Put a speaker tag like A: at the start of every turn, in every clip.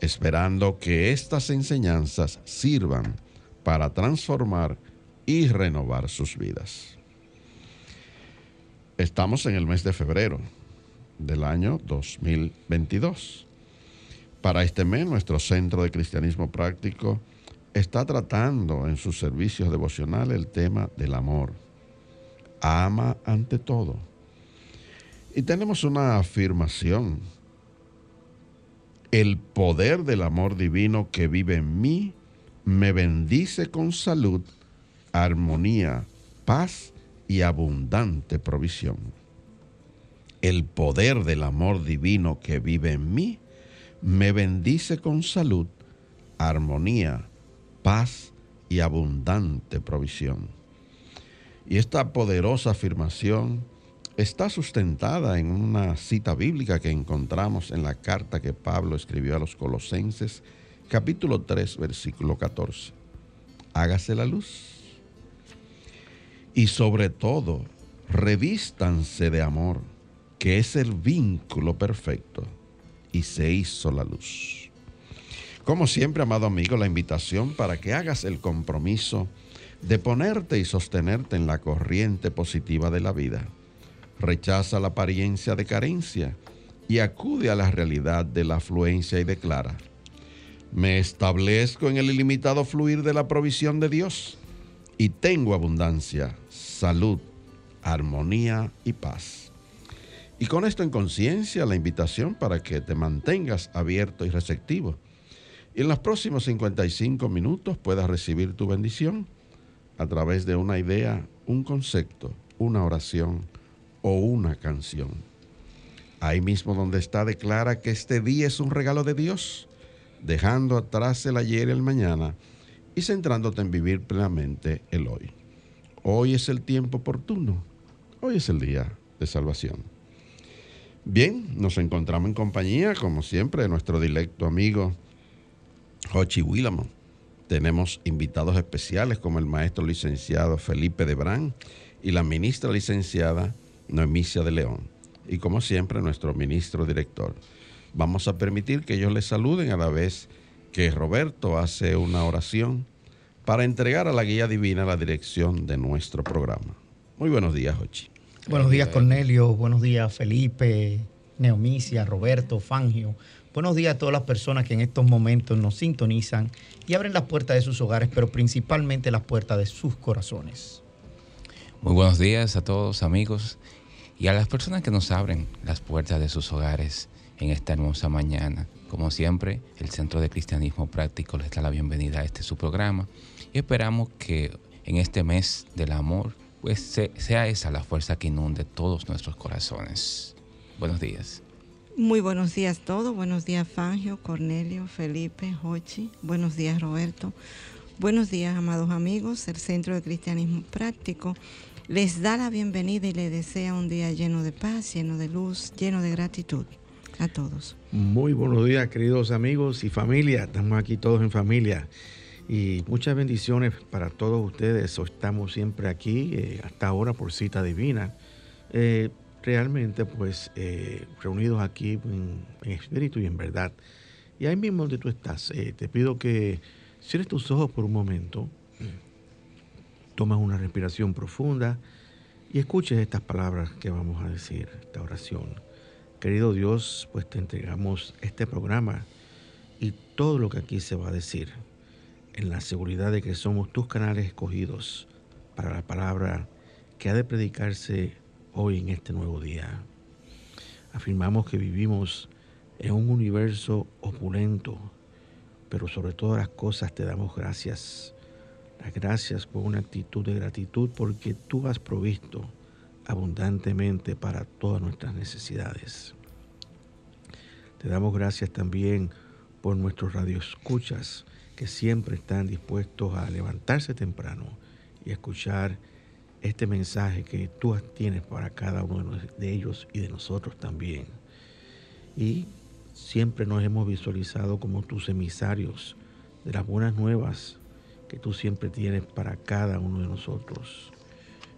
A: esperando que estas enseñanzas sirvan para transformar y renovar sus vidas. Estamos en el mes de febrero del año 2022. Para este mes, nuestro Centro de Cristianismo Práctico está tratando en sus servicios devocionales el tema del amor. Ama ante todo. Y tenemos una afirmación el poder del amor divino que vive en mí me bendice con salud, armonía, paz y abundante provisión. El poder del amor divino que vive en mí me bendice con salud, armonía, paz y abundante provisión. Y esta poderosa afirmación está sustentada en una cita bíblica que encontramos en la carta que Pablo escribió a los Colosenses, capítulo 3, versículo 14. Hágase la luz. Y sobre todo, revístanse de amor, que es el vínculo perfecto, y se hizo la luz. Como siempre, amado amigo, la invitación para que hagas el compromiso de ponerte y sostenerte en la corriente positiva de la vida rechaza la apariencia de carencia y acude a la realidad de la afluencia y declara, me establezco en el ilimitado fluir de la provisión de Dios y tengo abundancia, salud, armonía y paz. Y con esto en conciencia, la invitación para que te mantengas abierto y receptivo. Y en los próximos 55 minutos puedas recibir tu bendición a través de una idea, un concepto, una oración o una canción. Ahí mismo donde está declara que este día es un regalo de Dios, dejando atrás el ayer y el mañana y centrándote en vivir plenamente el hoy. Hoy es el tiempo oportuno, hoy es el día de salvación. Bien, nos encontramos en compañía, como siempre, de nuestro directo amigo Jochi Willamo. Tenemos invitados especiales como el maestro licenciado Felipe Debrán y la ministra licenciada Noemicia de León. Y como siempre, nuestro ministro director. Vamos a permitir que ellos les saluden a la vez que Roberto hace una oración para entregar a la guía divina la dirección de nuestro programa. Muy buenos días, Jochi.
B: Buenos días, Cornelio. Buenos días, Felipe, Neomicia, Roberto, Fangio. Buenos días a todas las personas que en estos momentos nos sintonizan y abren las puertas de sus hogares, pero principalmente las puertas de sus corazones.
C: Muy buenos días a todos amigos y a las personas que nos abren las puertas de sus hogares en esta hermosa mañana. Como siempre, el Centro de Cristianismo Práctico les da la bienvenida a este su programa y esperamos que en este mes del amor pues sea esa la fuerza que inunde todos nuestros corazones. Buenos días.
D: Muy buenos días a todos. Buenos días Fangio, Cornelio, Felipe, Jochi. Buenos días Roberto. Buenos días amados amigos. El Centro de Cristianismo Práctico les da la bienvenida y les desea un día lleno de paz, lleno de luz, lleno de gratitud a todos.
E: Muy buenos días, queridos amigos y familia. Estamos aquí todos en familia. Y muchas bendiciones para todos ustedes. Estamos siempre aquí, eh, hasta ahora por cita divina. Eh, realmente, pues, eh, reunidos aquí en, en, espíritu y en verdad. Y ahí mismo donde tú estás, te pido que cierres tus ojos por un momento tomas una respiración profunda y escuches estas palabras que vamos a decir, esta oración. Querido Dios, pues te entregamos este programa y todo lo que aquí se va a decir, en la seguridad de que somos tus canales escogidos para la palabra que ha de predicarse hoy en este nuevo día. Afirmamos que vivimos en un universo opulento, pero sobre todas las cosas te damos gracias. Las gracias por una actitud de gratitud porque tú has provisto abundantemente para todas nuestras necesidades. Te damos gracias también por nuestros radioescuchas que siempre están dispuestos a levantarse temprano y escuchar este mensaje que tú tienes para cada uno de ellos y de nosotros también. Y siempre nos hemos visualizado como tus emisarios de las buenas nuevas que tú siempre tienes para cada uno de nosotros.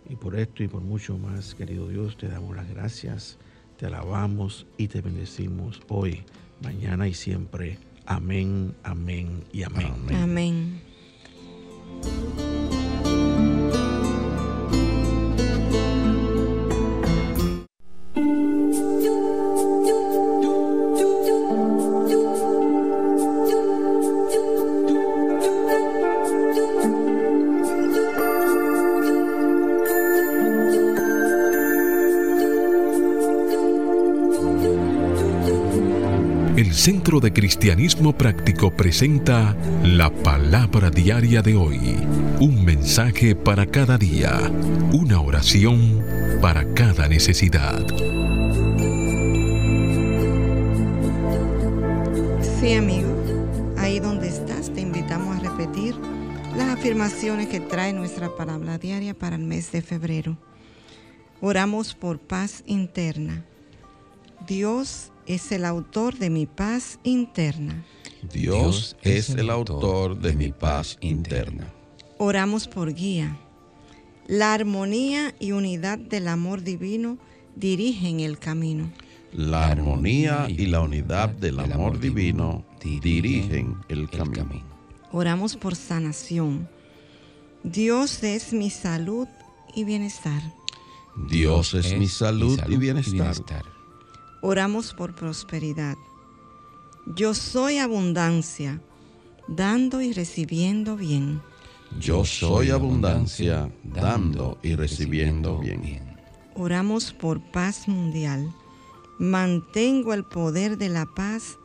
E: Y por esto y por mucho más, querido Dios, te damos las gracias, te alabamos y te bendecimos hoy, mañana y siempre. Amén, amén y amén.
D: Amén.
F: Centro de Cristianismo Práctico presenta la palabra diaria de hoy. Un mensaje para cada día. Una oración para cada necesidad.
D: Sí, amigo. Ahí donde estás, te invitamos a repetir las afirmaciones que trae nuestra palabra diaria para el mes de febrero. Oramos por paz interna. Dios es el autor de mi paz interna.
A: Dios es el autor de mi paz interna.
D: Oramos por guía. La armonía y unidad del amor divino dirigen el camino.
A: La armonía y la unidad del amor divino dirigen el camino.
D: Oramos por sanación. Dios es mi salud y bienestar.
A: Dios es mi salud y bienestar.
D: Oramos por prosperidad. Yo soy abundancia, dando y recibiendo bien.
A: Yo soy abundancia, dando y recibiendo bien.
D: Oramos por paz mundial. Mantengo el poder de la paz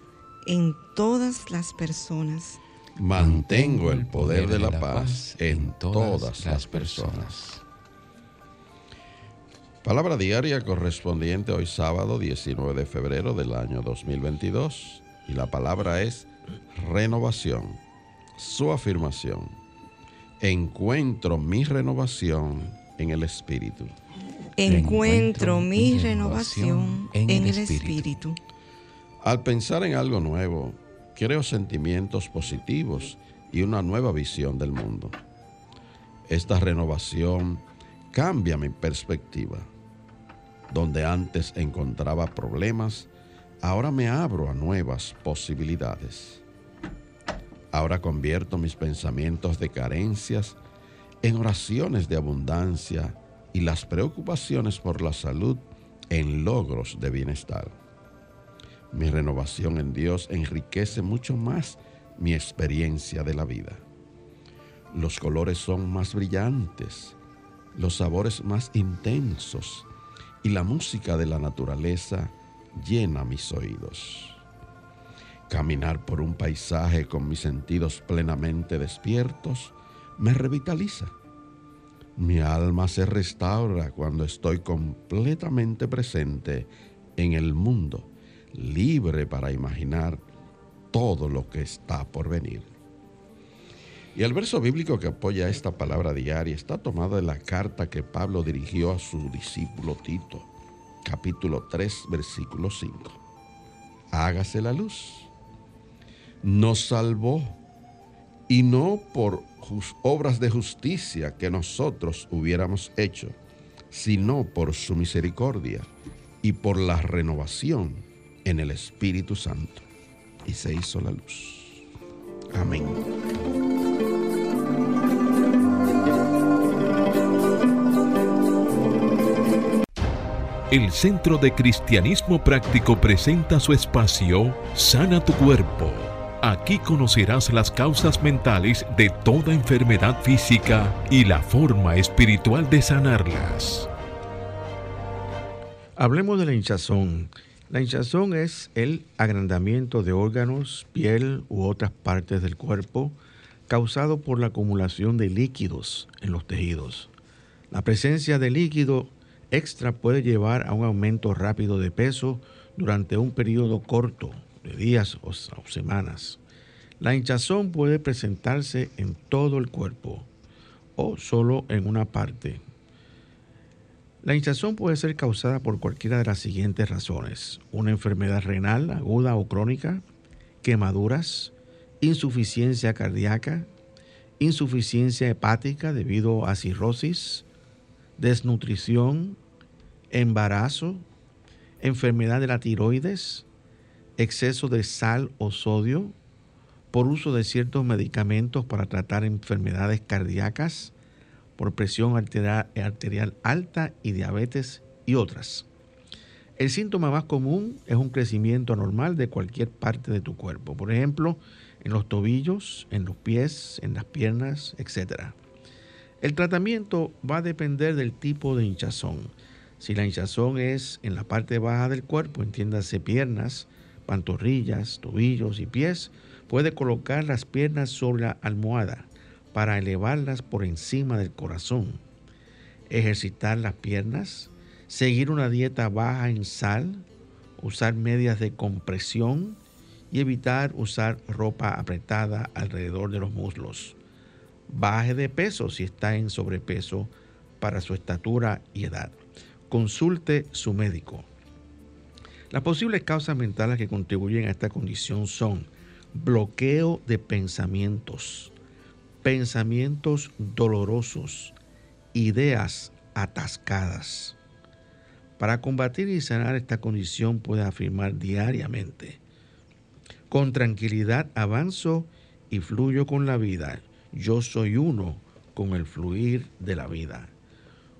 D: en todas las personas.
A: Mantengo el poder de la paz en todas las personas. Palabra diaria correspondiente hoy sábado 19 de febrero del año 2022 y la palabra es renovación. Su afirmación. Encuentro mi renovación en el Espíritu.
D: Encuentro mi renovación en el Espíritu.
A: Al pensar en algo nuevo, creo sentimientos positivos y una nueva visión del mundo. Esta renovación cambia mi perspectiva. Donde antes encontraba problemas, ahora me abro a nuevas posibilidades. Ahora convierto mis pensamientos de carencias en oraciones de abundancia y las preocupaciones por la salud en logros de bienestar. Mi renovación en Dios enriquece mucho más mi experiencia de la vida. Los colores son más brillantes, los sabores más intensos y la música de la naturaleza llena mis oídos. Caminar por un paisaje con mis sentidos plenamente despiertos me revitaliza. Mi alma se restaura cuando estoy completamente presente en el mundo, libre para imaginar todo lo que está por venir. Y el verso bíblico que apoya esta palabra diaria está tomado de la carta que Pablo dirigió a su discípulo Tito, capítulo 3, versículo 5. Hágase la luz. Nos salvó y no por obras de justicia que nosotros hubiéramos hecho, sino por su misericordia y por la renovación en el Espíritu Santo. Y se hizo la luz. Amén.
F: El Centro de Cristianismo Práctico presenta su espacio Sana tu Cuerpo. Aquí conocerás las causas mentales de toda enfermedad física y la forma espiritual de sanarlas.
E: Hablemos de la hinchazón. La hinchazón es el agrandamiento de órganos, piel u otras partes del cuerpo causado por la acumulación de líquidos en los tejidos. La presencia de líquido extra puede llevar a un aumento rápido de peso durante un periodo corto de días o, semanas. La hinchazón puede presentarse en todo el cuerpo o solo en una parte. La hinchazón puede ser causada por cualquiera de las siguientes razones. Una enfermedad renal aguda o crónica, quemaduras, insuficiencia cardíaca, insuficiencia hepática debido a cirrosis, desnutrición, embarazo, enfermedad de la tiroides, exceso de sal o sodio, por uso de ciertos medicamentos para tratar enfermedades cardíacas, por presión arterial, alta y diabetes y otras. El síntoma más común es un crecimiento anormal de cualquier parte de tu cuerpo. Por ejemplo, en los tobillos, en los pies, en las piernas, etc. El tratamiento va a depender del tipo de hinchazón. Si la hinchazón es en la parte baja del cuerpo, entiéndase piernas, pantorrillas, tobillos y pies, puede colocar las piernas sobre la almohada para elevarlas por encima del corazón. Ejercitar las piernas, seguir una dieta baja en sal, usar medias de compresión, y evitar usar ropa apretada alrededor de los muslos. Baje de peso si está en sobrepeso para su estatura y edad. Consulte su médico. Las posibles causas mentales que contribuyen a esta condición son bloqueo de pensamientos, pensamientos dolorosos, ideas atascadas. Para combatir y sanar esta condición puede afirmar diariamente, con tranquilidad avanzo y fluyo con la vida. Yo soy uno con el fluir de la vida.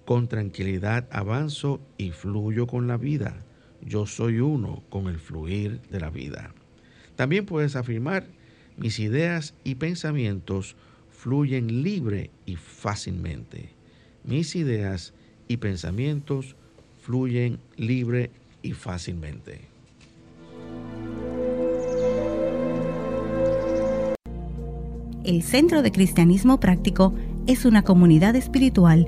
E: Con tranquilidad avanzo y fluyo con la vida. Yo soy uno con el fluir de la vida. También puedes afirmar, mis ideas y pensamientos fluyen libre y fácilmente. Mis ideas y pensamientos fluyen libre y fácilmente.
G: El Centro de Cristianismo Práctico es una comunidad espiritual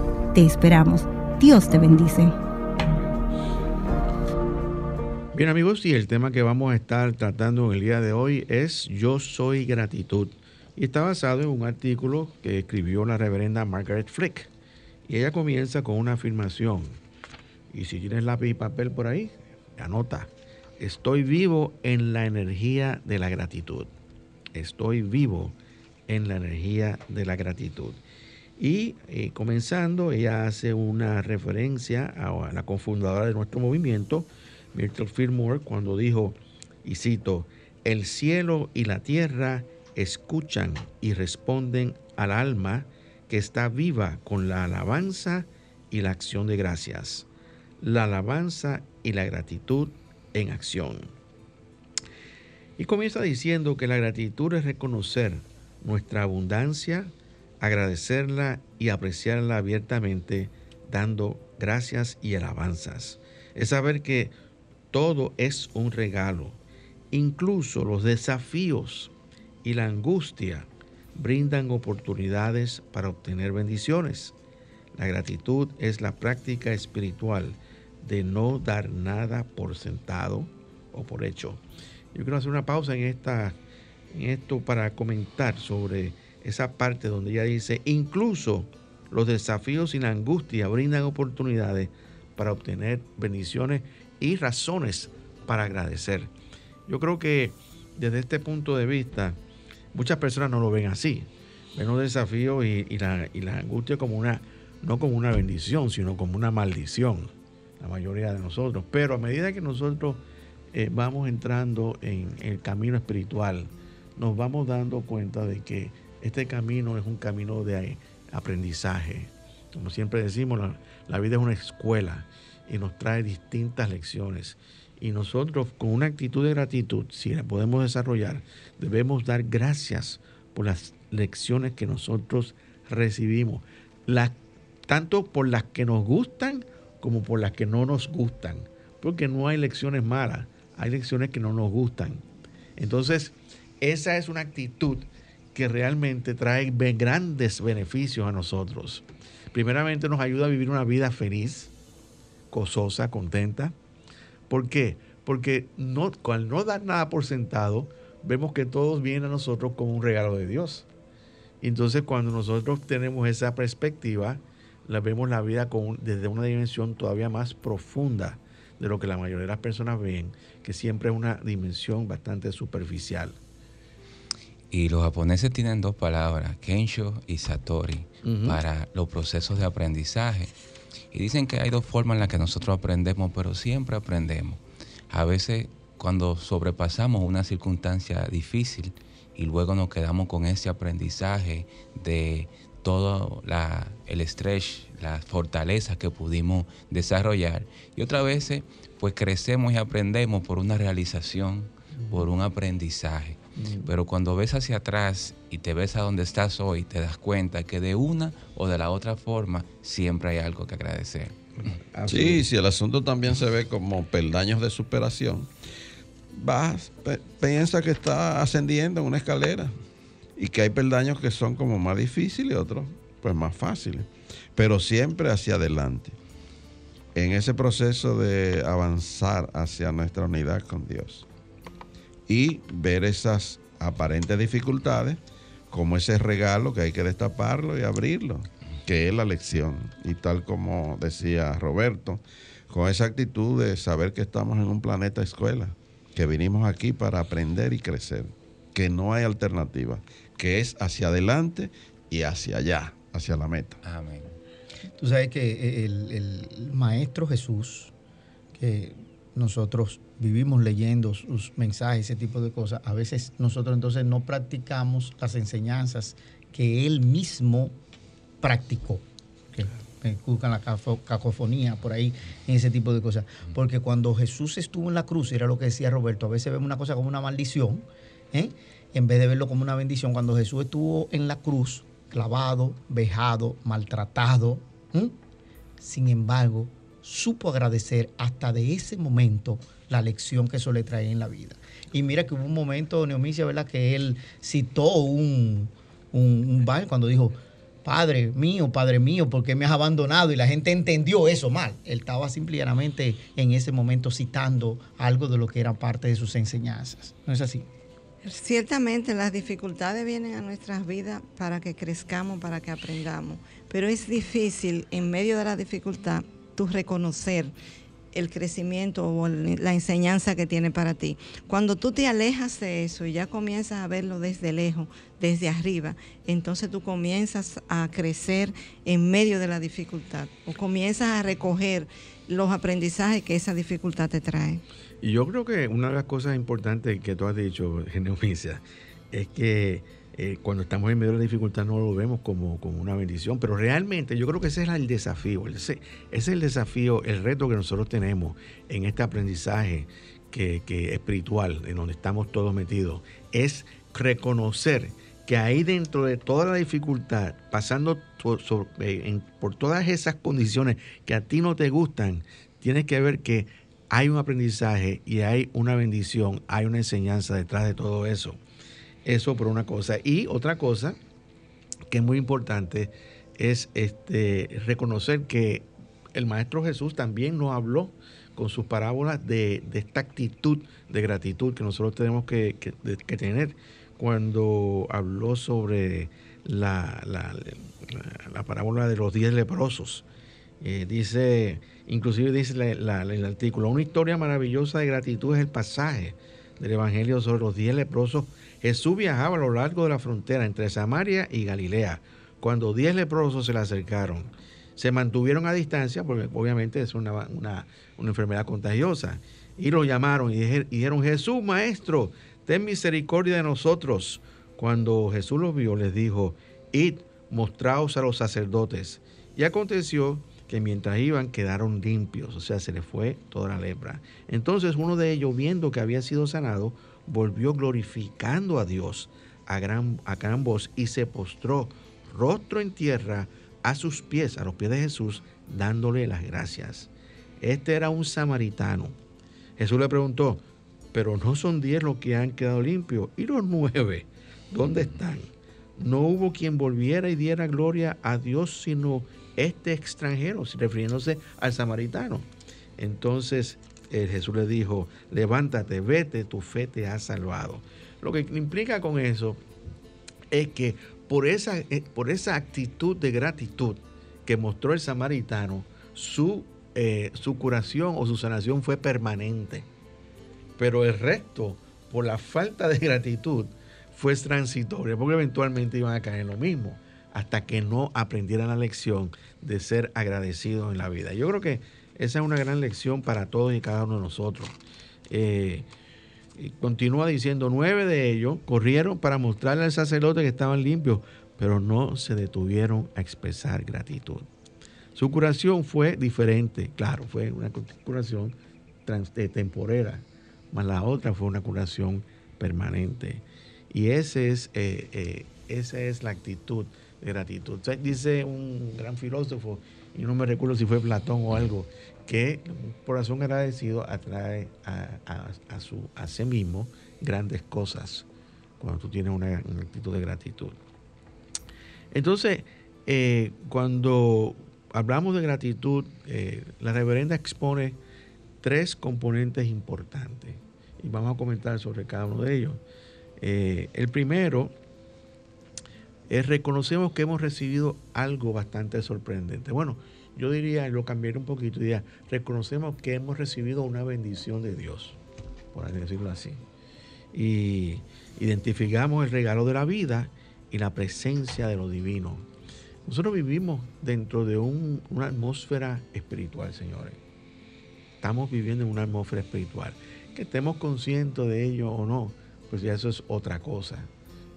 G: Te esperamos. Dios te bendice.
E: Bien amigos, y el tema que vamos a estar tratando en el día de hoy es Yo soy gratitud. Y está basado en un artículo que escribió la reverenda Margaret Flick. Y ella comienza con una afirmación. Y si tienes lápiz y papel por ahí, anota. Estoy vivo en la energía de la gratitud estoy vivo en la energía de la gratitud. Y eh, comenzando, ella hace una referencia a, la cofundadora de nuestro movimiento, Myrtle Fillmore, cuando dijo, y cito, el cielo y la tierra escuchan y responden al alma que está viva con la alabanza y la acción de gracias. La alabanza y la gratitud en acción. Y comienza diciendo que la gratitud es reconocer nuestra abundancia, agradecerla y apreciarla abiertamente, dando gracias y alabanzas. Es saber que todo es un regalo, incluso los desafíos y la angustia brindan oportunidades para obtener bendiciones. La gratitud es la práctica espiritual de no dar nada por sentado o por hecho. Yo quiero hacer una pausa en, esta, en esto para comentar sobre esa parte donde ella dice, incluso los desafíos y la angustia brindan oportunidades para obtener bendiciones y razones para agradecer. Yo creo que desde este punto de vista, muchas personas no lo ven así. Ven los desafíos y, y la angustia como una, no como una bendición, sino como una maldición, la mayoría de nosotros. Pero a medida que nosotros eh, vamos entrando en el camino espiritual, nos vamos dando cuenta de que este camino es un camino de aprendizaje. Como siempre decimos, la, vida es una escuela y nos trae distintas lecciones. Y nosotros con una actitud de gratitud, si la podemos desarrollar, debemos dar gracias por las lecciones que nosotros recibimos, tanto por las que nos gustan como por las que no nos gustan, porque no hay lecciones malas, hay lecciones que no nos gustan. Entonces, esa es una actitud que realmente trae grandes beneficios a nosotros. Primeramente nos ayuda a vivir una vida feliz, gozosa, contenta. ¿Por qué? Porque no, al no dar nada por sentado, vemos que todos vienen a nosotros como un regalo de Dios. Entonces cuando nosotros tenemos esa perspectiva, la vemos la vida desde una dimensión todavía más profunda de lo que la mayoría de las personas ven, que siempre es una dimensión bastante superficial.
C: Y los japoneses tienen dos palabras, Kensho y Satori, para los procesos de aprendizaje. Y dicen que hay dos formas en las que nosotros aprendemos, pero siempre aprendemos. A veces cuando sobrepasamos una circunstancia difícil y luego nos quedamos con ese aprendizaje de todo el estrés, las fortalezas que pudimos desarrollar. Y otras veces, pues crecemos y aprendemos por una realización, por un aprendizaje. Mm. Pero cuando ves hacia atrás y te ves a donde estás hoy, te das cuenta que de una o de la otra forma siempre hay algo que agradecer.
A: Sí, si el asunto también se ve como peldaños de superación, vas, piensa que está ascendiendo en una escalera y que hay peldaños que son como más difíciles y otros pues más fáciles, pero siempre hacia adelante. En ese proceso de avanzar hacia nuestra unidad con Dios y ver esas aparentes dificultades como ese regalo que hay que destaparlo y abrirlo, que es la lección. Y tal como decía Roberto, con esa actitud de saber que estamos en un planeta escuela, que vinimos aquí para aprender y crecer, que no hay alternativa, que es hacia adelante y hacia allá, hacia la meta.
B: Amén. Tú sabes que el, el Maestro Jesús, que nosotros vivimos leyendo sus mensajes, ese tipo de cosas, a veces nosotros entonces no practicamos las enseñanzas que él mismo practicó. Que buscan la cacofonía por ahí, ese tipo de cosas. Porque cuando Jesús estuvo en la cruz, era lo que decía Roberto, a veces vemos una cosa como una maldición, ¿eh? en vez de verlo como una bendición. Cuando Jesús estuvo en la cruz, clavado, vejado, maltratado, sin embargo, supo agradecer hasta de ese momento la lección que eso le trae en la vida. Y mira que hubo un momento, Neomicia, ¿verdad? Que él citó un, un, baile cuando dijo, Padre mío, Padre mío, ¿por qué me has abandonado? Y la gente entendió eso mal. Él estaba simplemente en ese momento citando algo de lo que era parte de sus enseñanzas. ¿No es así?
D: Ciertamente las dificultades vienen a nuestras vidas para que crezcamos, para que aprendamos, pero es difícil en medio de la dificultad reconocer el crecimiento o la enseñanza que tiene para ti. Cuando tú te alejas de eso y ya comienzas a verlo desde lejos, desde arriba, entonces tú comienzas a crecer en medio de la dificultad o comienzas a recoger los aprendizajes que esa dificultad te trae.
E: Y yo creo que una de las cosas importantes que tú has dicho, Genevicia, es que eh, cuando estamos en medio de la dificultad no lo vemos como, como, una bendición, pero realmente yo creo que ese es el desafío, ese, es el desafío, el reto que nosotros tenemos en este aprendizaje que, que espiritual, en donde estamos todos metidos, es reconocer que ahí dentro de toda la dificultad, pasando eh, por todas esas condiciones que a ti no te gustan, tienes que ver que hay un aprendizaje y hay una bendición, hay una enseñanza detrás de todo eso. Eso por una cosa. Y otra cosa que es muy importante es este, reconocer que el Maestro Jesús también nos habló con sus parábolas de, esta actitud de gratitud que nosotros tenemos que, tener cuando habló sobre la, la, parábola de los diez leprosos Eh, dice, inclusive dice el artículo, una historia maravillosa de gratitud es el pasaje del Evangelio sobre los diez leprosos. Jesús viajaba a lo largo de la frontera entre Samaria y Galilea, cuando diez leprosos se le acercaron. Se mantuvieron a distancia, porque obviamente es una, enfermedad contagiosa, y lo llamaron y dijeron, Jesús, maestro, ten misericordia de nosotros. Cuando Jesús los vio, les dijo, id, mostraos a los sacerdotes. Y aconteció que mientras iban quedaron limpios, o sea, se les fue toda la lepra. Entonces uno de ellos, viendo que había sido sanado, volvió glorificando a Dios a gran, a gran voz y se postró rostro en tierra a sus pies, a los pies de Jesús, dándole las gracias. Este era un samaritano. Jesús le preguntó, pero no son diez los que han quedado limpios, ¿y los nueve? ¿Dónde están? No hubo quien volviera y diera gloria a Dios, sino este extranjero, refiriéndose al samaritano. Entonces eh, Jesús le dijo, levántate, vete, tu fe te ha salvado. Lo que implica con eso es que por esa, eh, por esa actitud de gratitud que mostró el samaritano, su, eh, su curación o su sanación fue permanente. Pero el resto, por la falta de gratitud, fue transitoria, porque eventualmente iban a caer en lo mismo hasta que no aprendieran la lección de ser agradecidos en la vida. Yo creo que esa es una gran lección para todos y cada uno de nosotros. Eh, continúa diciendo, nueve de ellos corrieron para mostrarle al sacerdote que estaban limpios, pero no se detuvieron a expresar gratitud. Su curación fue diferente, claro, fue una curación eh, temporera, mas la otra fue una curación permanente. Y ese es, eh, esa es la actitud gratitud. dice un gran filósofo, y no me recuerdo si fue Platón o algo, que un corazón agradecido atrae a, su, a sí mismo grandes cosas cuando tú tienes una, actitud de gratitud. Entonces, eh, cuando hablamos de gratitud, eh, la reverenda expone tres componentes importantes y vamos a comentar sobre cada uno de ellos. Eh, el primero eh, reconocemos que hemos recibido algo bastante sorprendente. Bueno, yo diría, lo cambiaré un poquito, diría, reconocemos que hemos recibido una bendición de Dios, por decirlo así. Y identificamos el regalo de la vida y la presencia de lo divino. Nosotros vivimos dentro de una atmósfera espiritual, señores. Estamos viviendo en una atmósfera espiritual. Que estemos conscientes de ello o no, pues ya eso es otra cosa.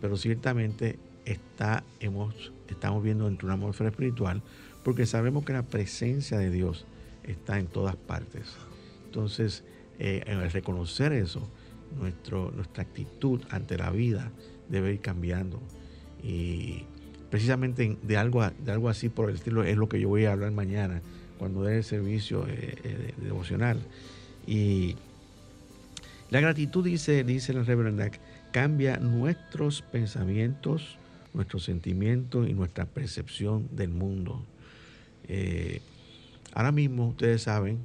E: Pero ciertamente está, hemos, estamos viendo dentro de una atmósfera espiritual porque sabemos que la presencia de Dios está en todas partes. Entonces, eh, al reconocer eso, nuestro, nuestra actitud ante la vida debe ir cambiando. Y precisamente de algo, de algo así por el estilo es lo que yo voy a hablar mañana cuando dé el servicio eh, eh, devocional. Y la gratitud, dice, dice la reverenda, cambia nuestros pensamientos, nuestros sentimientos y nuestra percepción del mundo. Eh, ahora mismo ustedes saben,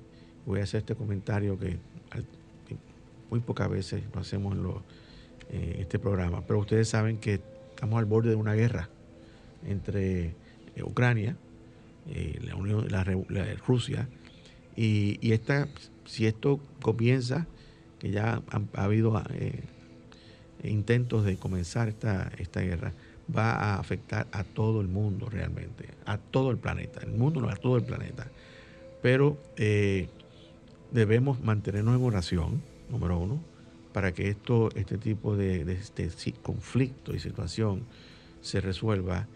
E: voy a hacer este comentario que, muy pocas veces lo hacemos en este programa, pero ustedes saben que estamos al borde de una guerra entre eh, Ucrania, eh, la Unión, la, Rusia, y, esta, si esto comienza, que ya ha, habido intentos de comenzar esta guerra, va a afectar a todo el mundo realmente, a todo el planeta, el mundo no, a todo el planeta. Pero eh, debemos mantenernos en oración, número uno, para que esto, este tipo de, este conflicto y situación se resuelva.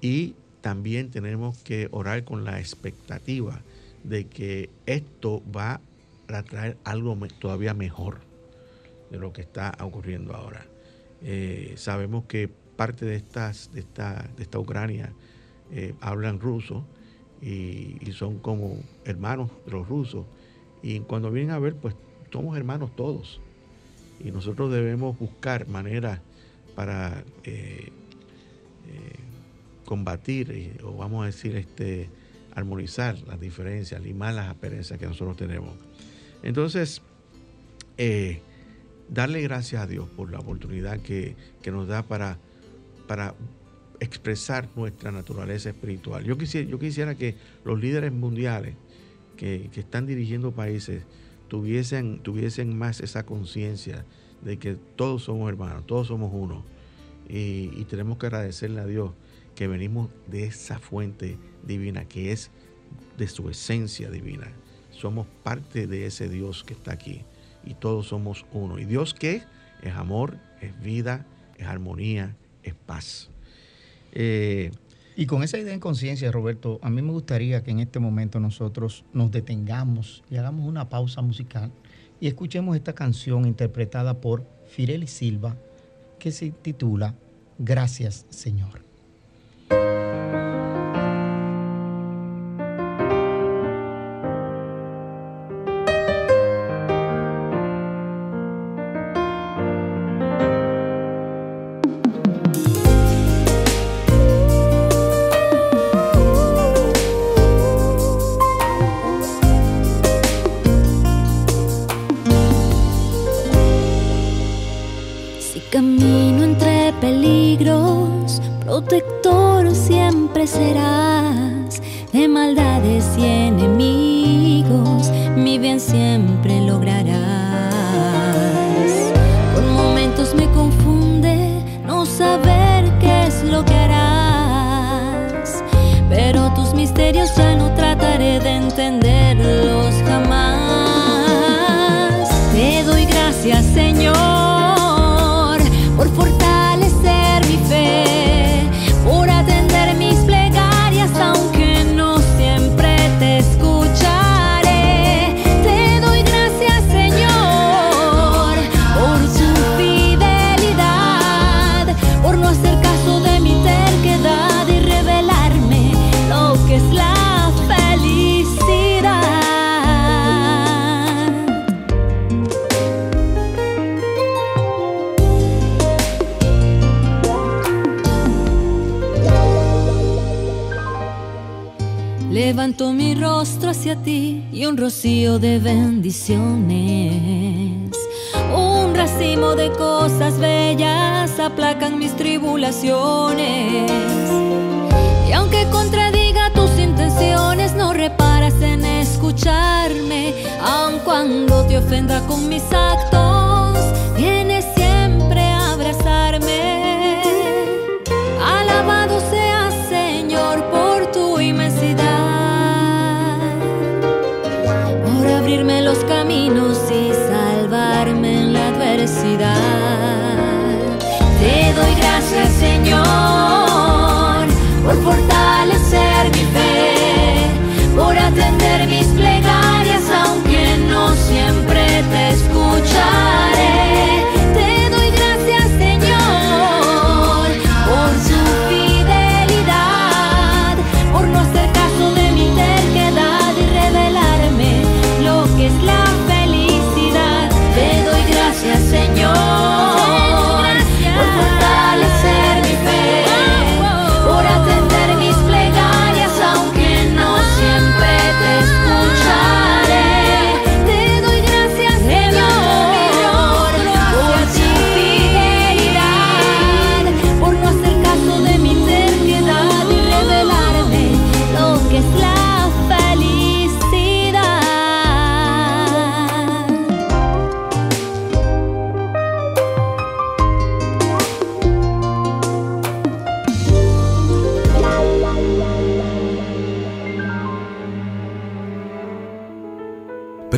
E: Y también tenemos que orar con la expectativa de que esto va a traer algo todavía mejor de lo que está ocurriendo ahora. Eh, sabemos que parte de, de, esta, de esta Ucrania eh, hablan ruso y, son como hermanos de los rusos. Y cuando vienen a ver, pues somos hermanos todos. Y nosotros debemos buscar maneras para eh, eh, combatir, o vamos a decir, este, armonizar las diferencias, limar las asperezas que nosotros tenemos. Entonces, darle gracias a Dios por la oportunidad que, que nos da para para expresar nuestra naturaleza espiritual. Yo quisiera, yo quisiera que los líderes mundiales que, están dirigiendo países tuviesen, tuviesen más esa conciencia de que todos somos hermanos, todos somos uno. Y, y tenemos que agradecerle a Dios que venimos de esa fuente divina, que es de su esencia divina. Somos parte de ese Dios que está aquí y todos somos uno. ¿Y Dios qué? Es amor, es vida, es armonía, es paz.
H: Eh, y con esa idea en conciencia, Roberto, a mí me gustaría que en este momento nosotros nos detengamos y hagamos una pausa musical y escuchemos esta canción interpretada por Fireli Silva que se titula Gracias Señor. Levanto mi rostro hacia ti y un rocío de bendiciones. Un racimo de cosas bellas aplacan mis tribulaciones. Y aunque contradiga tus intenciones, no reparas en escucharme, aun cuando te ofenda con mis actos. caminos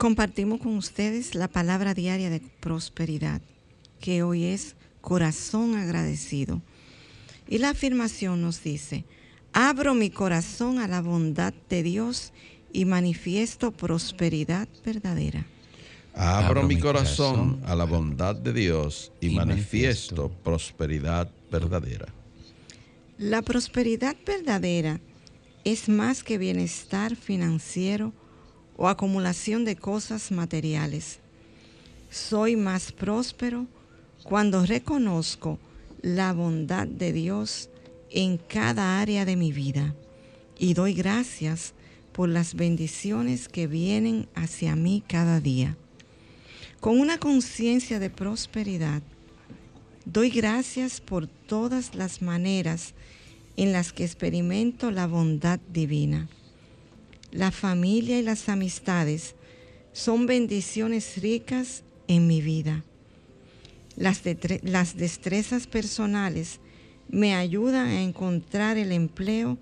D: Compartimos con ustedes la palabra diaria de prosperidad, que hoy es corazón agradecido. Y la afirmación nos dice, abro mi corazón a la bondad de Dios y manifiesto prosperidad verdadera.
A: Abro, mi corazón, a la bondad de Dios y, manifiesto prosperidad verdadera.
D: La prosperidad verdadera es más que bienestar financiero o acumulación de cosas materiales. Soy más próspero cuando reconozco la bondad de Dios en cada área de mi vida y doy gracias por las bendiciones que vienen hacia mí cada día. Con una conciencia de prosperidad, doy gracias por todas las maneras en las que experimento la bondad divina. La familia y las amistades son bendiciones ricas en mi vida. Las, las destrezas personales me ayudan a encontrar el empleo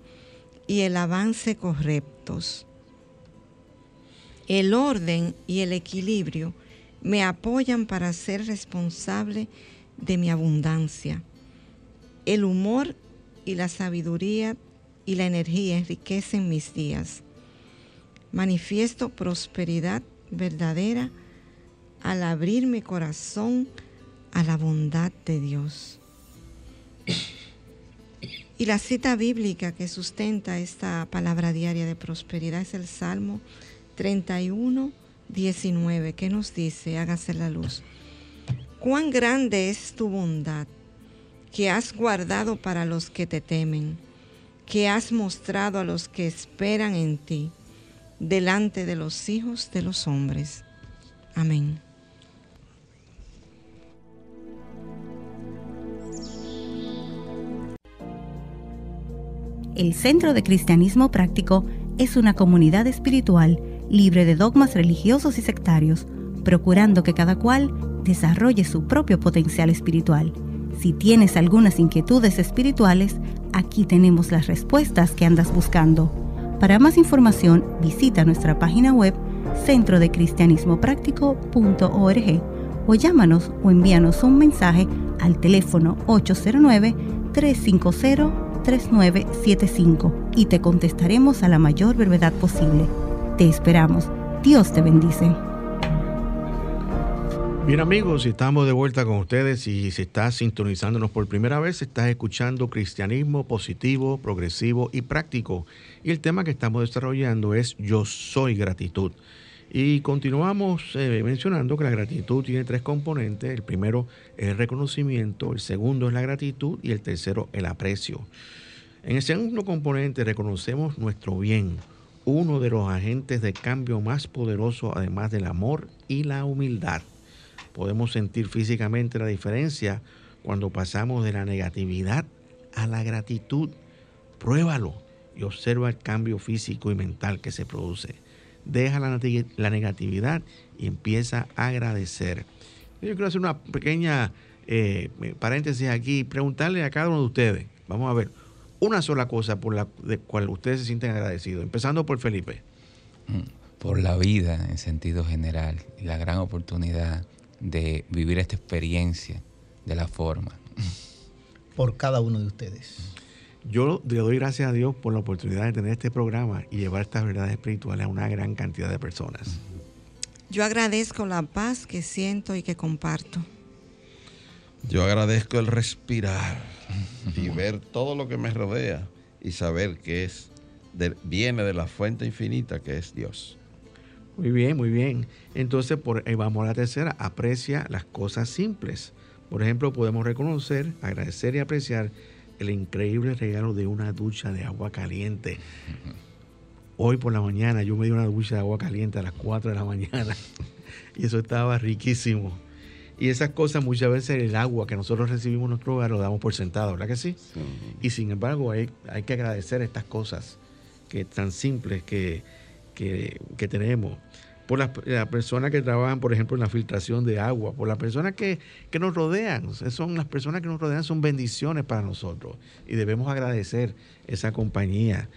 D: y el avance correctos. El orden y el equilibrio me apoyan para ser responsable de mi abundancia. El humor y la sabiduría y la energía enriquecen mis días. Manifiesto prosperidad verdadera al abrir mi corazón a la bondad de Dios. Y la cita bíblica que sustenta esta palabra diaria de prosperidad es el Salmo 31, 19, que nos dice, hágase la luz. Cuán grande es tu bondad que has guardado para los que te temen, que has mostrado a los que esperan en ti, delante de los hijos de los hombres. Amén.
G: El Centro de Cristianismo Práctico es una comunidad espiritual libre de dogmas religiosos y sectarios, procurando que cada cual desarrolle su propio potencial espiritual. Si tienes algunas inquietudes espirituales, aquí tenemos las respuestas que andas buscando. Para más información, visita nuestra página web centrodecristianismopráctico.org o llámanos o envíanos un mensaje al teléfono 809 350 3975 y te contestaremos a la mayor brevedad posible. Te esperamos. Dios te bendice.
E: Bien amigos, estamos de vuelta con ustedes y si estás sintonizándonos por primera vez, estás escuchando Cristianismo positivo, progresivo y práctico. Y el tema que estamos desarrollando es Yo soy gratitud. Y continuamos eh, mencionando que la gratitud tiene tres componentes. El primero es el reconocimiento, el segundo es la gratitud y el tercero el aprecio. En el segundo componente reconocemos nuestro bien, uno de los agentes de cambio más poderosos además del amor y la humildad. Podemos sentir físicamente la diferencia cuando pasamos de la negatividad a la gratitud. Pruébalo y observa el cambio físico y mental que se produce deja la, negatividad y empieza a agradecer. Yo quiero hacer una pequeña eh, paréntesis aquí, preguntarle a cada uno de ustedes, vamos a ver, una sola cosa por la de cual ustedes se sienten agradecidos, empezando por Felipe.
C: Mm, por la vida en sentido general y la gran oportunidad de vivir esta experiencia de la forma.
B: Por cada uno de ustedes.
E: Yo le doy gracias a Dios por la oportunidad de tener este programa y llevar estas verdades espirituales a una gran cantidad de personas.
D: Yo agradezco la paz que siento y que comparto.
A: Yo agradezco el respirar y ver todo lo que me rodea y saber que es viene de la fuente infinita que es Dios.
E: Muy bien, muy bien. Entonces, por, eh, vamos a la tercera, aprecia las cosas simples. Por ejemplo, podemos reconocer, agradecer y apreciar el increíble regalo de una ducha de agua caliente. Hoy por la mañana yo me di una ducha de agua caliente a las 4 de la mañana y eso estaba riquísimo. Y esas cosas muchas veces el agua que nosotros recibimos en nuestro hogar lo damos por sentado, ¿verdad que sí? Y sin embargo hay, hay, que agradecer estas cosas que tan simples que, que, que tenemos por las, personas que trabajan, por ejemplo, en la filtración de agua, por las personas que, nos rodean. Son las personas que nos rodean son bendiciones para nosotros y debemos agradecer esa compañía.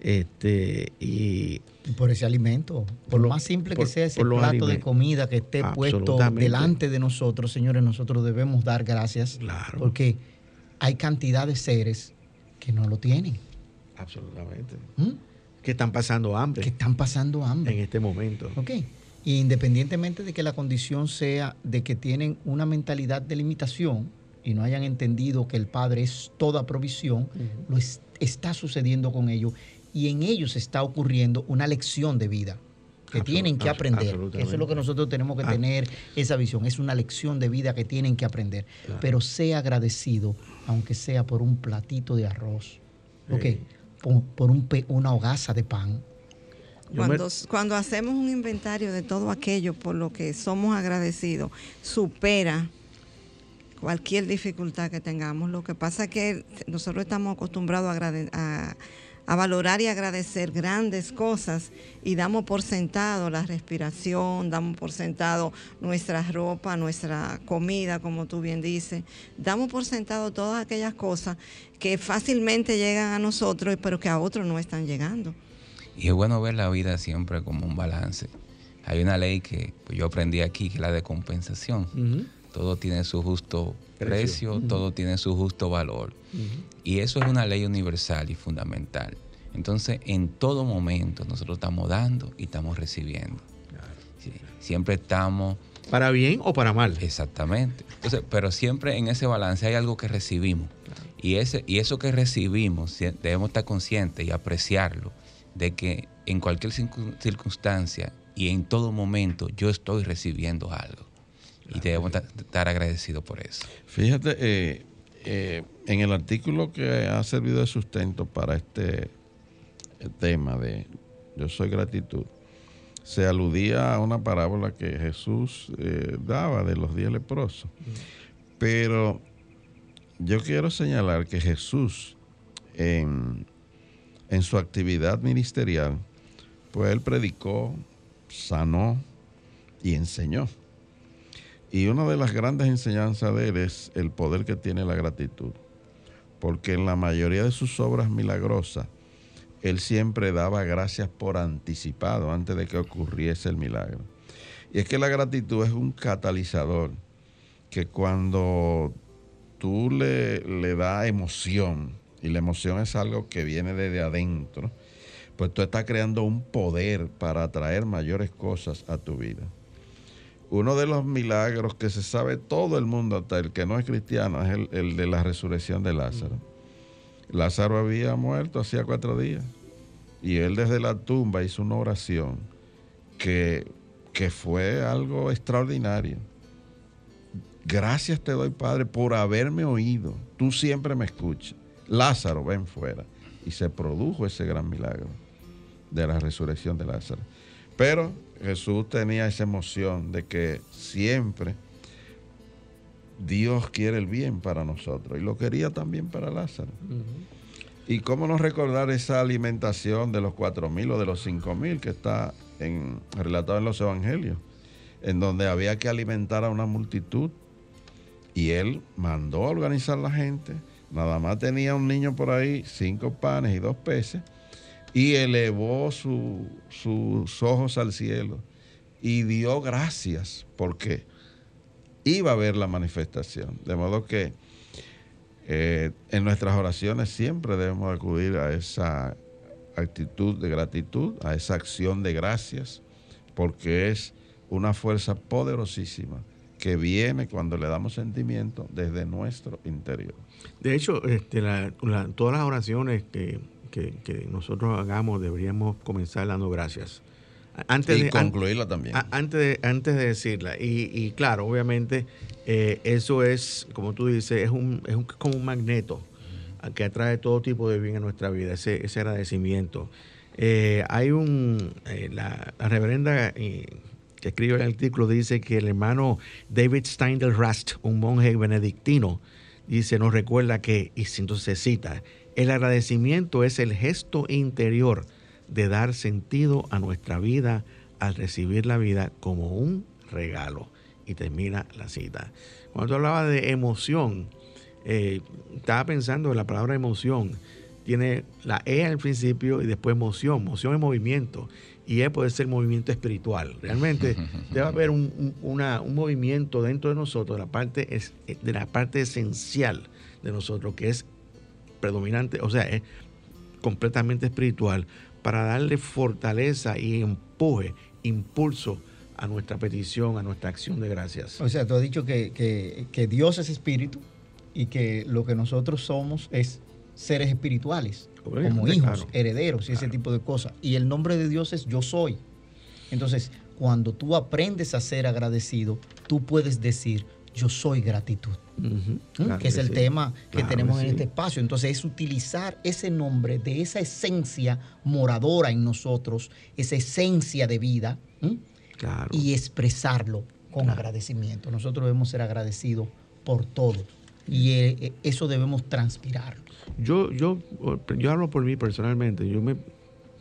E: Este, y,
B: por ese alimento, por, lo más simple que sea ese plato de comida que esté puesto delante de nosotros, señores, nosotros debemos dar gracias.
E: Claro.
B: Porque hay cantidad de seres que no lo tienen.
E: Absolutamente. ¿Mm? Que están pasando hambre.
B: Que están pasando hambre.
E: En este momento.
B: Ok. independientemente de que la condición sea de que tienen una mentalidad de limitación, y no hayan entendido que el Padre es toda provisión, lo está sucediendo con ellos y en ellos está ocurriendo una lección de vida que tienen que aprender. Eso es lo que nosotros tenemos que ah. tener, esa visión. Es una lección de vida que tienen que aprender. Pero sea agradecido, aunque sea por un platito de arroz, por, un, una hogaza de pan.
D: Cuando, cuando hacemos un inventario de todo aquello por lo que somos agradecidos, supera cualquier dificultad que tengamos. Lo que pasa es que nosotros estamos acostumbrados a, a, valorar y agradecer grandes cosas y damos por sentado la respiración, damos por sentado nuestra ropa, nuestra comida, como tú bien dices, damos por sentado todas aquellas cosas que fácilmente llegan a nosotros, pero que a otros no están llegando.
C: Y es bueno ver la vida siempre como un balance. Hay una ley que pues, yo aprendí aquí, que es la de compensación todo tiene su justo precio, todo tiene su justo valor. Y eso es una ley universal y fundamental. Entonces, en todo momento nosotros estamos dando y estamos recibiendo. siempre estamos...
E: ¿Para bien o para mal?
C: Exactamente. pero siempre en ese balance hay algo que recibimos. Y, ese, y eso que recibimos debemos estar conscientes y apreciarlo, de que en cualquier circunstancia y en todo momento yo estoy recibiendo algo y debemos estar agradecidos por eso.
A: Fíjate, eh, eh, en el artículo que ha servido de sustento para este tema de Yo soy gratitud, se aludía a una parábola que Jesús eh, daba de los diez leprosos. Pero yo quiero señalar que Jesús en su actividad ministerial, pues él predicó, sanó y enseñó. Y una de las grandes enseñanzas de él es el poder que tiene la gratitud. Porque en la mayoría de sus obras milagrosas, él siempre daba gracias por anticipado antes de que ocurriese el milagro. Y es que la gratitud es un catalizador que cuando tú le, le das emoción, y la emoción es algo que viene desde adentro, pues tú estás creando un poder para atraer mayores cosas a tu vida. Uno de los milagros que se sabe todo el mundo, hasta el que no es cristiano, es el, de la resurrección de Lázaro. Lázaro había muerto hacía cuatro días y él desde la tumba hizo una oración que, que fue algo extraordinario. Gracias te doy, Padre, por haberme oído. Tú siempre me escuchas. Lázaro, ven fuera. Y se produjo ese gran milagro de la resurrección de Lázaro. Pero Jesús tenía esa emoción de que siempre Dios quiere el bien para nosotros y lo quería también para Lázaro. ¿Y cómo no recordar esa alimentación de los cuatro mil o de los cinco mil que está en, relatado en los evangelios, en donde había que alimentar a una multitud y él mandó a organizar la gente, nada más tenía un niño por ahí, cinco panes y dos peces, y elevó sus ojos al cielo y dio gracias porque iba a ver la manifestación. De modo que eh, en nuestras oraciones siempre debemos acudir a esa actitud de gratitud, a esa acción de gracias, porque es una fuerza poderosísima que viene cuando le damos sentimiento desde nuestro interior.
E: De hecho, este, todas las oraciones que que, nosotros hagamos deberíamos comenzar dando gracias.
A: Antes y de, concluirla también.
E: antes, de, antes de decirla. Y, claro, obviamente, eh, eso es, como tú dices, es, un, es como un magneto que atrae todo tipo de bien a nuestra vida, ese, ese agradecimiento. Eh, hay un, eh, la, reverenda que escribe el artículo dice que el hermano David Steindl Rast, un monje benedictino, dice, nos recuerda que, y entonces se cita, el agradecimiento es el gesto interior de dar sentido a nuestra vida al recibir la vida como un regalo. Y termina la cita. Cuando hablaba de emoción, eh, estaba pensando en la palabra emoción. Tiene la E al principio y después emoción. Emoción es movimiento. Y E puede ser movimiento espiritual. Realmente debe haber un, un movimiento dentro de nosotros, de la, parte, de la parte esencial de nosotros, que es predominante, o sea, es completamente espiritual, para darle fortaleza y empuje, impulso a nuestra petición, a nuestra acción de gracias.
B: O sea, tú has dicho que, Dios es espíritu y que lo que nosotros somos es seres espirituales,
E: Obviamente,
B: como hijos,
E: claro.
B: herederos y ese tipo de cosas. Y el nombre de Dios es yo soy. Entonces, cuando tú aprendes a ser agradecido, tú puedes decir yo soy gratitud. Que es
E: que
B: el
E: sí.
B: tema que
E: Claro
B: tenemos
E: que
B: en
E: sí.
B: este espacio. Entonces es utilizar ese nombre de esa esencia moradora en nosotros, esa esencia de vida, y expresarlo con agradecimiento. Nosotros debemos ser agradecidos por todo y eh, eh, eso debemos transpirarlo.
E: Yo, yo, yo hablo por mí personalmente. Yo me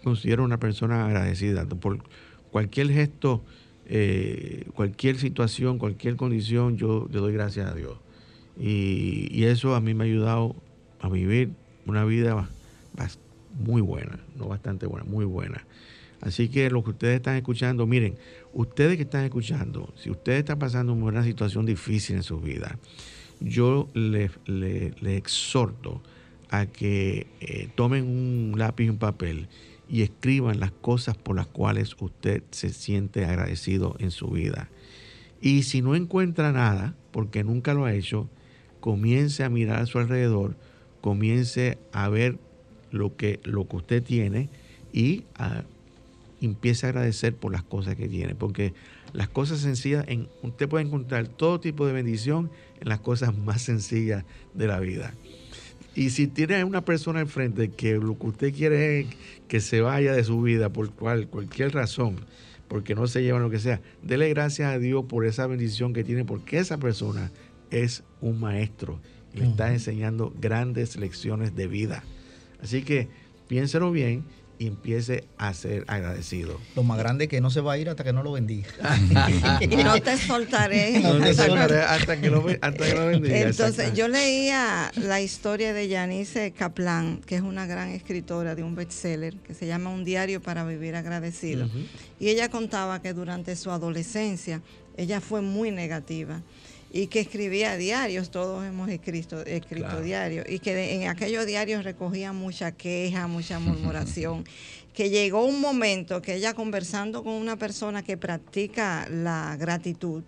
E: considero una persona agradecida por cualquier gesto, eh, cualquier situación, cualquier condición. Yo le doy gracias a Dios. Y, eso a mí me ha ayudado a vivir una vida muy buena, no bastante buena, muy buena. Así que lo que ustedes están escuchando, miren, ustedes que están escuchando, si ustedes están pasando una situación difícil en su vida, yo les le, le exhorto a que eh, tomen un lápiz y un papel y escriban las cosas por las cuales usted se siente agradecido en su vida. Y si no encuentra nada, porque nunca lo ha hecho, comience a mirar a su alrededor, comience a ver lo que, lo que usted tiene y a- empiece a agradecer por las cosas que tiene, porque las cosas sencillas, en, usted puede encontrar todo tipo de bendición en las cosas más sencillas de la vida. Y si tiene una persona al frente que lo que usted quiere es que se vaya de su vida por cual, cualquier razón, porque no se lleva lo que sea, dele gracias a Dios por esa bendición que tiene, porque esa persona es un maestro y le está enseñando grandes lecciones de vida. Así que piénselo bien y empiece a ser agradecido.
B: Lo más grande es que no se va a ir hasta que no lo bendiga.
D: Y no te soltaré.
B: No te
D: hasta que-
B: soltaré
E: hasta que lo, ve- hasta que lo bendiga.
D: Entonces, yo leía la historia de Janice Kaplan, que es una gran escritora de un bestseller que se llama Un diario para vivir agradecido. Y ella contaba que durante su adolescencia ella fue muy negativa y que escribía diarios, todos hemos escrito, escrito
E: Claro.
D: diarios, y que de- en aquellos diarios recogía mucha queja, mucha murmuración, que llegó un momento que ella conversando con una persona que practica la gratitud,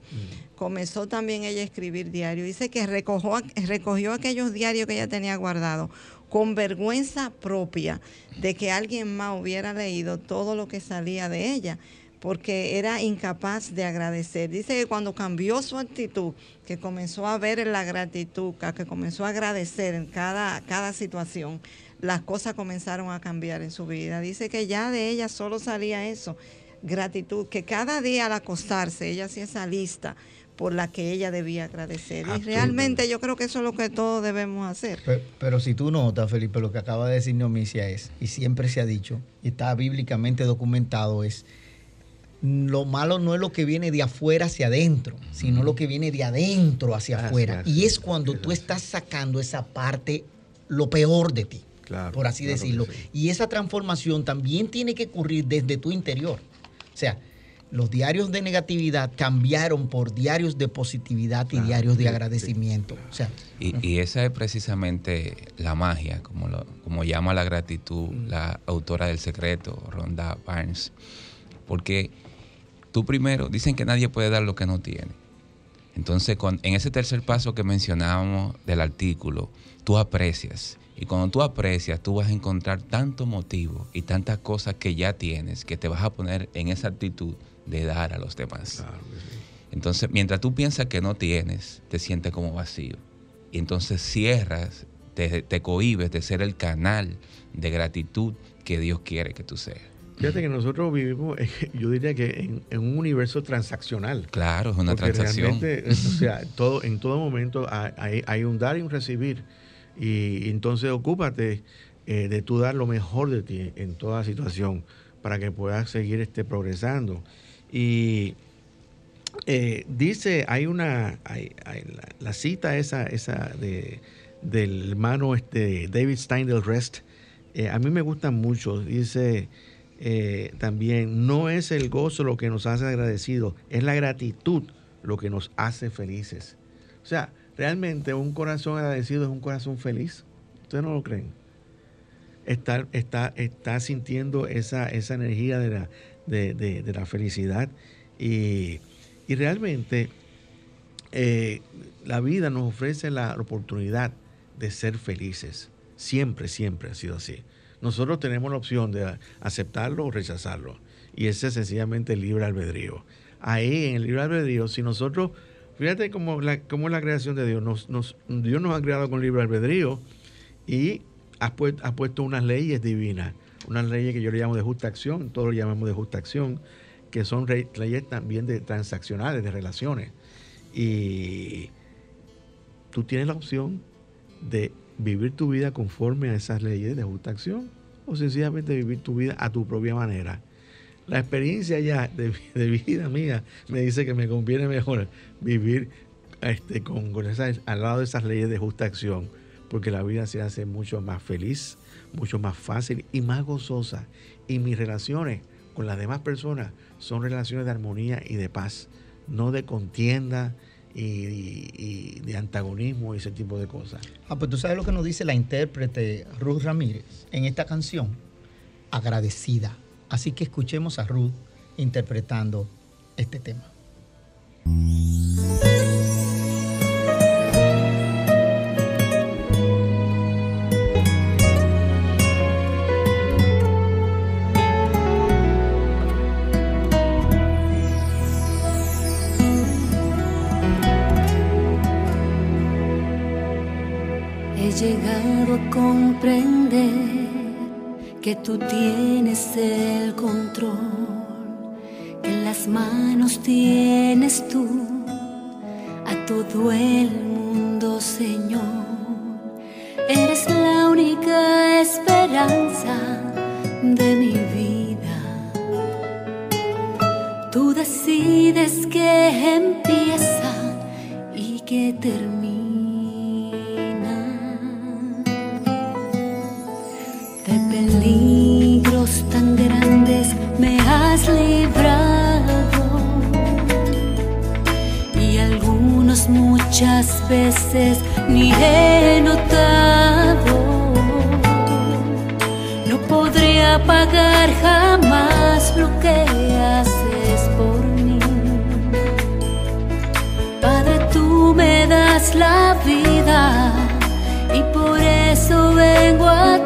D: comenzó también ella a escribir diario. Dice que recogió, recogió aquellos diarios que ella tenía guardados con vergüenza propia de que alguien más hubiera leído todo lo que salía de ella porque era incapaz de agradecer. Dice que cuando cambió su actitud, que comenzó a ver en la gratitud, que comenzó a agradecer en cada, cada situación, las cosas comenzaron a cambiar en su vida. Dice que ya de ella solo salía eso, gratitud, que cada día al acostarse ella hacía esa lista por la que ella debía agradecer. Y realmente yo creo que eso es lo que todos debemos hacer.
B: Pero, pero si tú notas, Felipe, lo que acaba de decir Neomicia es, y siempre se ha dicho, y está bíblicamente documentado, es lo malo no es lo que viene de afuera hacia adentro, sino lo que viene de adentro hacia
E: Así,
B: afuera.
E: así,
B: y es cuando tú
E: es.
B: estás sacando esa parte, lo peor de ti,
E: Claro,
B: por así
E: claro
B: decirlo.
E: sí.
B: Y esa transformación también tiene que ocurrir desde tu interior. O sea, los diarios de negatividad cambiaron por diarios de positividad y
E: Claro,
B: diarios de
E: sí,
B: agradecimiento. O sea,
C: Y, y esa es precisamente la magia, como, lo, como llama la gratitud la autora del secreto, Rhonda Barnes. Porque tú primero, dicen que nadie puede dar lo que no tiene. Entonces, con- en ese tercer paso que mencionábamos del artículo, tú aprecias. Y cuando tú aprecias, tú vas a encontrar tanto motivo y tantas cosas que ya tienes que te vas a poner en esa actitud de dar a los demás.
E: Claro que sí.
C: Entonces, mientras tú piensas que no tienes, te sientes como vacío. Y entonces cierras, te, te cohibes de ser el canal de gratitud que Dios quiere que tú seas.
E: Fíjate que nosotros vivimos, yo diría que en, en un universo transaccional.
C: Claro, es una
E: Porque
C: transacción.
E: realmente, o sea, todo, en todo momento hay, hay- un dar y un recibir. Y entonces ocúpate eh, de tú dar lo mejor de ti en toda situación para que puedas seguir este, progresando. Y eh, dice, hay una, hay, hay la, la cita esa, esa de, del hermano este, David Steindl Rest, eh, a mí me gusta mucho. Dice eh, también, no es el gozo lo que nos hace agradecidos, es la gratitud lo que nos hace felices. O sea, realmente un corazón agradecido es un corazón feliz. ¿Ustedes no lo creen? Está, está, está sintiendo esa, esa energía de la, de, de- la felicidad. Y, y realmente eh, la vida nos ofrece la oportunidad de ser felices. Siempre, siempre ha sido así. Nosotros tenemos la opción de aceptarlo o rechazarlo. Y ese es sencillamente el libre albedrío. Ahí, en el libre albedrío, si nosotros, fíjate cómo, la, la creación de Dios. Nos, Dios nos ha creado con libre albedrío y ha, ha puesto unas leyes divinas, unas leyes que yo le llamo de justa acción, todos lo llamamos de justa acción, que son leyes también de transaccionales, de relaciones. Y tú tienes la opción de vivir tu vida conforme a esas leyes de justa acción o sencillamente vivir tu vida a tu propia manera. La experiencia ya de, vida mía me dice que me conviene mejor vivir este, con, al lado de esas leyes de justa acción, porque la vida se hace mucho más feliz, mucho más fácil y más gozosa. Y mis relaciones con las demás personas son relaciones de armonía y de paz, no de contienda, y, de antagonismo y ese tipo de cosas.
B: Ah, pues tú sabes lo que nos dice la intérprete Ruth Ramírez en esta canción, agradecida. Así que escuchemos a Ruth interpretando este tema.
H: Llegado a comprender que tú tienes el control, que en las manos tienes tú a todo el mundo, Señor. Eres la única esperanza de mi vida. Tú decides que empieza y que termina. Tan grandes me has librado y algunos muchas veces ni he notado. No podría pagar jamás lo que haces por mí. Padre, tú me das la vida y por eso vengo a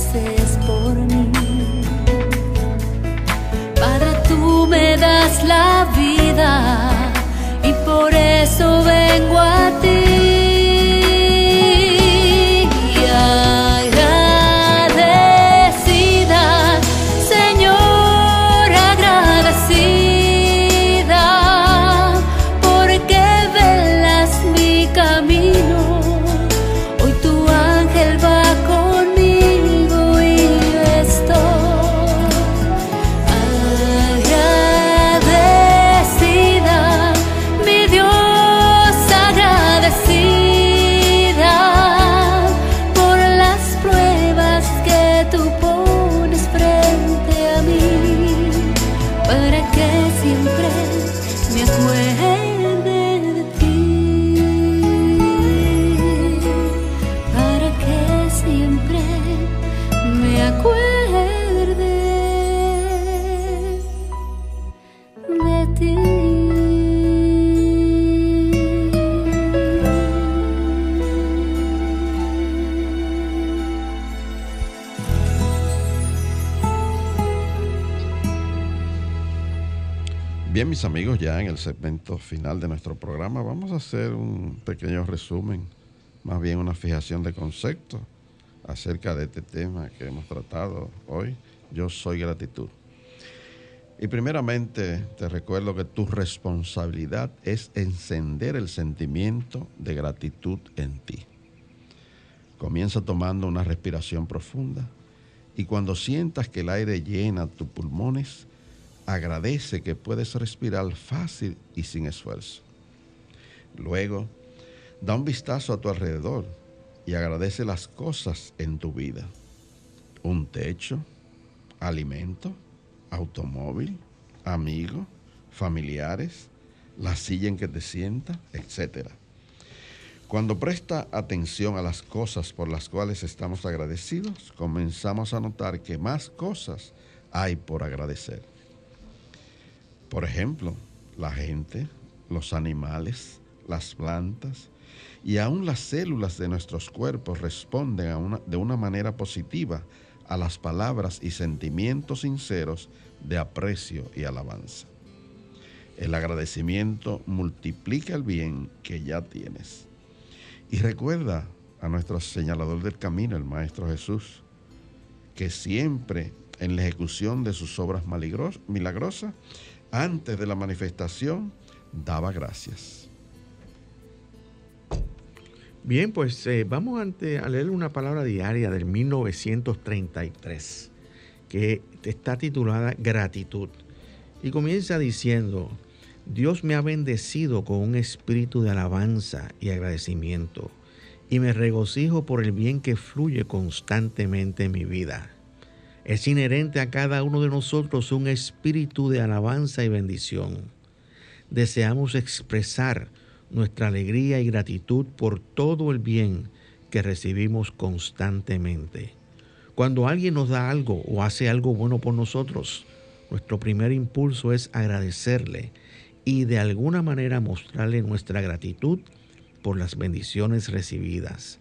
H: haces
A: por mí. Padre, tú me das la el segmento final de nuestro programa vamos a hacer un pequeño resumen, más bien una fijación de conceptos acerca de este tema que hemos tratado hoy. Yo soy gratitud. Y primeramente te recuerdo que tu responsabilidad es encender el sentimiento de gratitud en ti. Comienza tomando una respiración profunda y cuando sientas que el aire llena tus pulmones, agradece que puedes respirar fácil y sin esfuerzo. Luego, da un vistazo a tu alrededor y agradece las cosas en tu vida. Un techo, alimento, automóvil, amigo, familiares, la silla en que te sienta, etc. Cuando presta atención a las cosas por las cuales estamos agradecidos, comenzamos a notar que más cosas hay por agradecer. Por ejemplo, la gente, los animales, las plantas y aún las células de nuestros cuerpos responden de una manera positiva a las palabras y sentimientos sinceros de aprecio y alabanza. El agradecimiento multiplica el bien que ya tienes. Y recuerda a nuestro señalador del camino, el Maestro Jesús, que siempre en la ejecución de sus obras milagrosas antes de la manifestación, daba gracias.
E: Bien, pues eh, vamos a leer una palabra diaria del 1933 que está titulada Gratitud. Y comienza diciendo, Dios me ha bendecido con un espíritu de alabanza y agradecimiento, y me regocijo por el bien que fluye constantemente en mi vida. Es inherente a cada uno de nosotros un espíritu de alabanza y bendición. Deseamos expresar nuestra alegría y gratitud por todo el bien que recibimos constantemente. Cuando alguien nos da algo o hace algo bueno por nosotros, nuestro primer impulso es agradecerle y de alguna manera mostrarle nuestra gratitud por las bendiciones recibidas.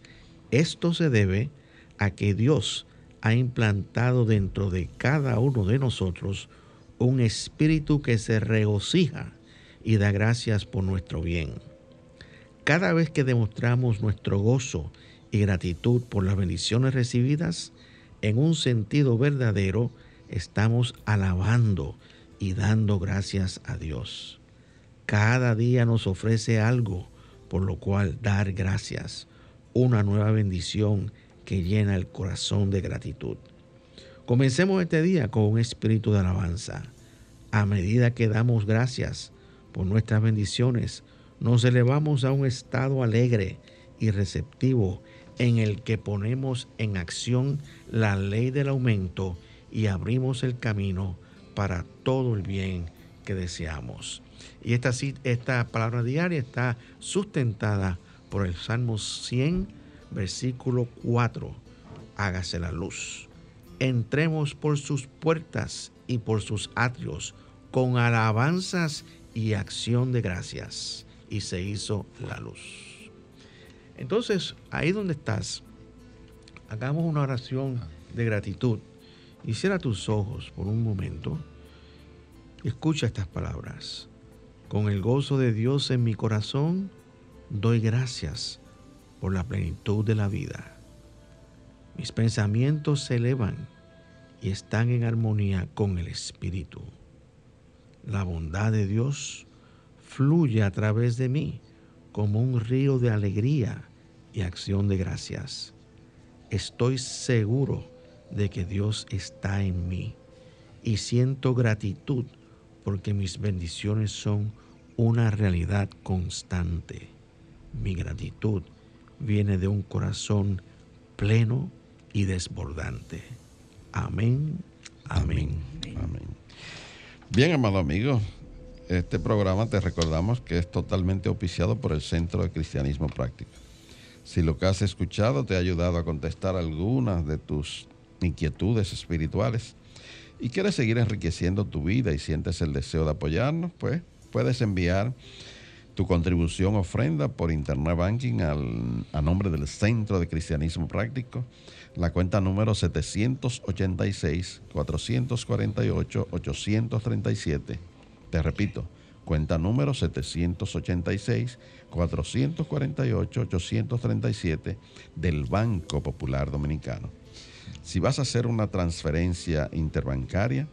E: Esto se debe a que Dios ha implantado dentro de cada uno de nosotros un espíritu que se regocija y da gracias por nuestro bien. Cada vez que demostramos nuestro gozo y gratitud por las bendiciones recibidas, en un sentido verdadero, estamos alabando y dando gracias a Dios. Cada día nos ofrece algo por lo cual dar gracias, una nueva bendición que llena el corazón de gratitud. Comencemos este día con un espíritu de alabanza. A medida que damos gracias por nuestras bendiciones, nos elevamos a un estado alegre y receptivo en el que ponemos en acción la ley del aumento y abrimos el camino para todo el bien que deseamos. Y esta, esta palabra diaria está sustentada por el Salmo 100, versículo 4, hágase la luz. Entremos por sus puertas y por sus atrios con alabanzas y acción de gracias. Y se hizo la luz. Entonces, ahí donde estás, hagamos una oración de gratitud. Y cierra tus ojos por un momento. Escucha estas palabras. Con el gozo de Dios en mi corazón, doy gracias por la plenitud de la vida. Mis pensamientos se elevan y están en armonía con el Espíritu. La bondad de Dios fluye a través de mí como un río de alegría y acción de gracias. Estoy seguro de que Dios está en mí y siento gratitud porque mis bendiciones son una realidad constante. Mi gratitud viene de un corazón pleno y desbordante. Amén, amén.
A: Amén. Bien, amado amigo, este programa te recordamos que es totalmente auspiciado por el Centro de Cristianismo Práctico. Si lo que has escuchado te ha ayudado a contestar algunas de tus inquietudes espirituales y quieres seguir enriqueciendo tu vida y sientes el deseo de apoyarnos, pues puedes enviar tu contribución ofrenda por Internet Banking al, a nombre del Centro de Cristianismo Práctico, la cuenta número 786-448-837 Te repito, cuenta número 786-448-837 del Banco Popular Dominicano. Si vas a hacer una transferencia interbancaria,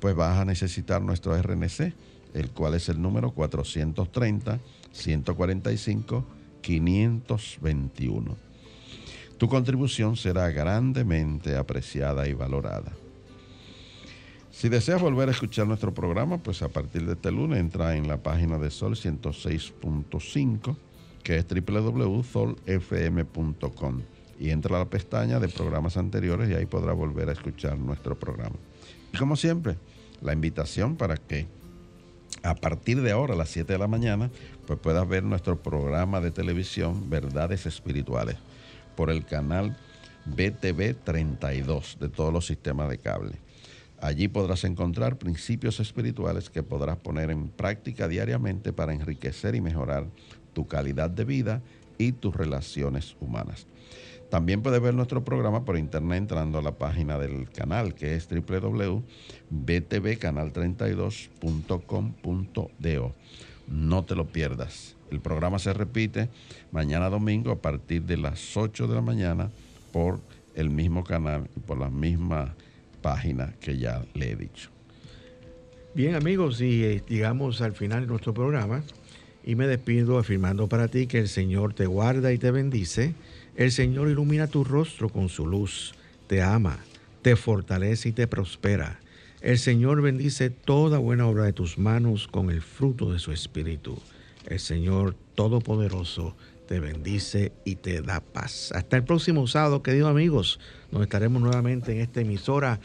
A: pues vas a necesitar nuestro RNC, el cual es el número 430-145-521. Tu contribución será grandemente apreciada y valorada. Si deseas volver a escuchar nuestro programa, pues a partir de este lunes entra en la página de Sol 106.5, que es www.solfm.com, y entra a la pestaña de programas anteriores y ahí podrás volver a escuchar nuestro programa. Y como siempre, la invitación para que a partir de ahora, a las 7 de la mañana, pues puedas ver nuestro programa de televisión Verdades Espirituales por el canal BTV 32 de todos los sistemas de cable. Allí podrás encontrar principios espirituales que podrás poner en práctica diariamente para enriquecer y mejorar tu calidad de vida y tus relaciones humanas. También puedes ver nuestro programa por internet entrando a la página del canal que es www.btvcanal32.com.do. No te lo pierdas. El programa se repite mañana domingo a partir de las 8 de la mañana por el mismo canal y por la misma página que ya le he dicho.
E: Bien amigos, y eh, llegamos al final de nuestro programa y me despido afirmando para ti que el Señor te guarda y te bendice, el Señor ilumina tu rostro con su luz, te ama, te fortalece y te prospera. El Señor bendice toda buena obra de tus manos con el fruto de su espíritu. El Señor Todopoderoso te bendice y te da paz. Hasta el próximo sábado, queridos amigos. Nos estaremos nuevamente en esta emisora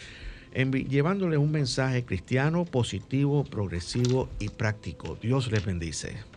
E: llevándoles un mensaje cristiano, positivo, progresivo y práctico. Dios les bendice.